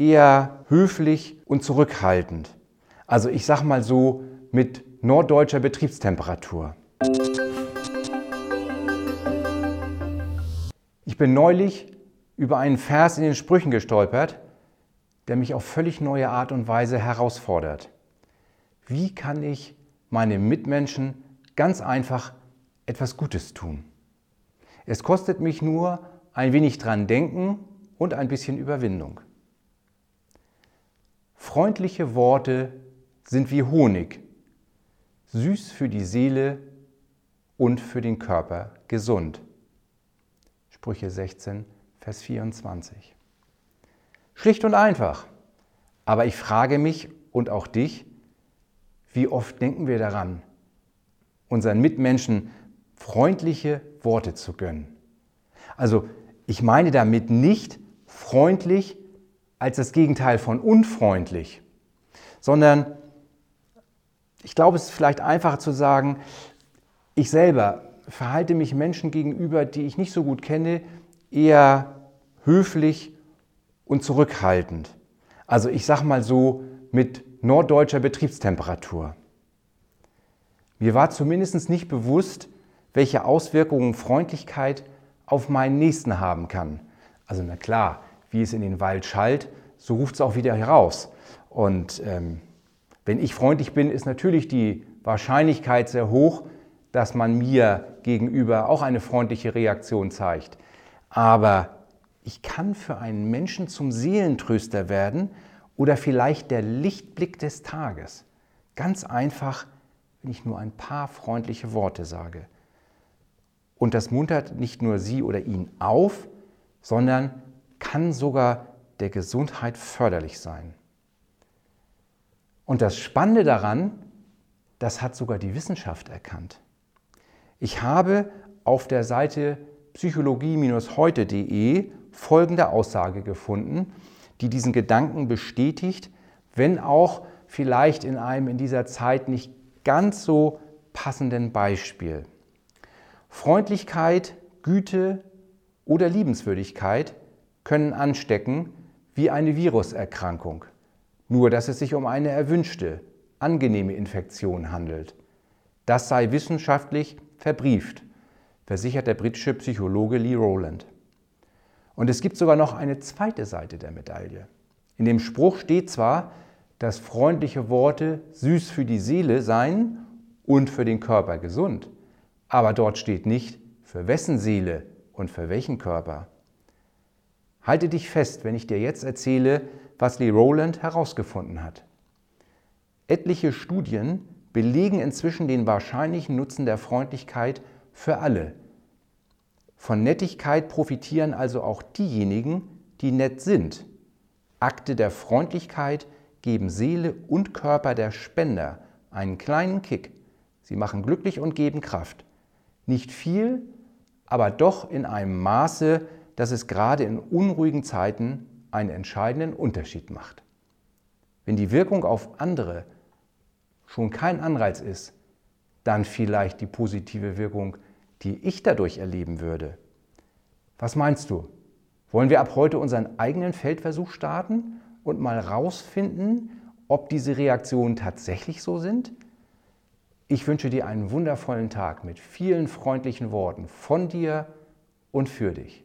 eher höflich und zurückhaltend. Also ich sag mal so mit norddeutscher Betriebstemperatur. Ich bin neulich über einen Vers in den Sprüchen gestolpert, der mich auf völlig neue Art und Weise herausfordert. Wie kann ich meinem Mitmenschen ganz einfach etwas Gutes tun? Es kostet mich nur ein wenig dran denken und ein bisschen Überwindung. Freundliche Worte sind wie Honig, süß für die Seele und für den Körper gesund. Sprüche 16, Vers 24. Schlicht und einfach. Aber ich frage mich und auch dich, wie oft denken wir daran, unseren Mitmenschen freundliche Worte zu gönnen? Also ich meine damit nicht freundlich als das Gegenteil von unfreundlich, sondern ich glaube, es ist vielleicht einfacher zu sagen, ich selber verhalte mich Menschen gegenüber, die ich nicht so gut kenne, eher höflich und zurückhaltend. Also ich sage mal so mit norddeutscher Betriebstemperatur. Mir war zumindest nicht bewusst, welche Auswirkungen Freundlichkeit auf meinen Nächsten haben kann. Also na klar, wie es in den Wald schallt, so ruft es auch wieder heraus. Und ähm, wenn ich freundlich bin, ist natürlich die Wahrscheinlichkeit sehr hoch, dass man mir gegenüber auch eine freundliche Reaktion zeigt. Aber ich kann für einen Menschen zum Seelentröster werden oder vielleicht der Lichtblick des Tages. Ganz einfach, wenn ich nur ein paar freundliche Worte sage. Und das muntert nicht nur sie oder ihn auf, sondern kann sogar der Gesundheit förderlich sein. Und das Spannende daran, das hat sogar die Wissenschaft erkannt. Ich habe auf der Seite psychologie-heute.de folgende Aussage gefunden, die diesen Gedanken bestätigt, wenn auch vielleicht in einem in dieser Zeit nicht ganz so passenden Beispiel. Freundlichkeit, Güte oder Liebenswürdigkeit können anstecken wie eine Viruserkrankung, nur dass es sich um eine erwünschte, angenehme Infektion handelt. Das sei wissenschaftlich verbrieft, versichert der britische Psychologe Lee Rowland. Und es gibt sogar noch eine zweite Seite der Medaille. In dem Spruch steht zwar, dass freundliche Worte süß für die Seele seien und für den Körper gesund. Aber dort steht nicht, für wessen Seele und für welchen Körper. Halte dich fest, wenn ich dir jetzt erzähle, was Lee Rowland herausgefunden hat. Etliche Studien belegen inzwischen den wahrscheinlichen Nutzen der Freundlichkeit für alle. Von Nettigkeit profitieren also auch diejenigen, die nett sind. Akte der Freundlichkeit geben Seele und Körper der Spender einen kleinen Kick. Sie machen glücklich und geben Kraft. Nicht viel, aber doch in einem Maße, dass es gerade in unruhigen Zeiten einen entscheidenden Unterschied macht. Wenn die Wirkung auf andere schon kein Anreiz ist, dann vielleicht die positive Wirkung, die ich dadurch erleben würde. Was meinst du? Wollen wir ab heute unseren eigenen Feldversuch starten und mal rausfinden, ob diese Reaktionen tatsächlich so sind? Ich wünsche dir einen wundervollen Tag mit vielen freundlichen Worten von dir und für dich.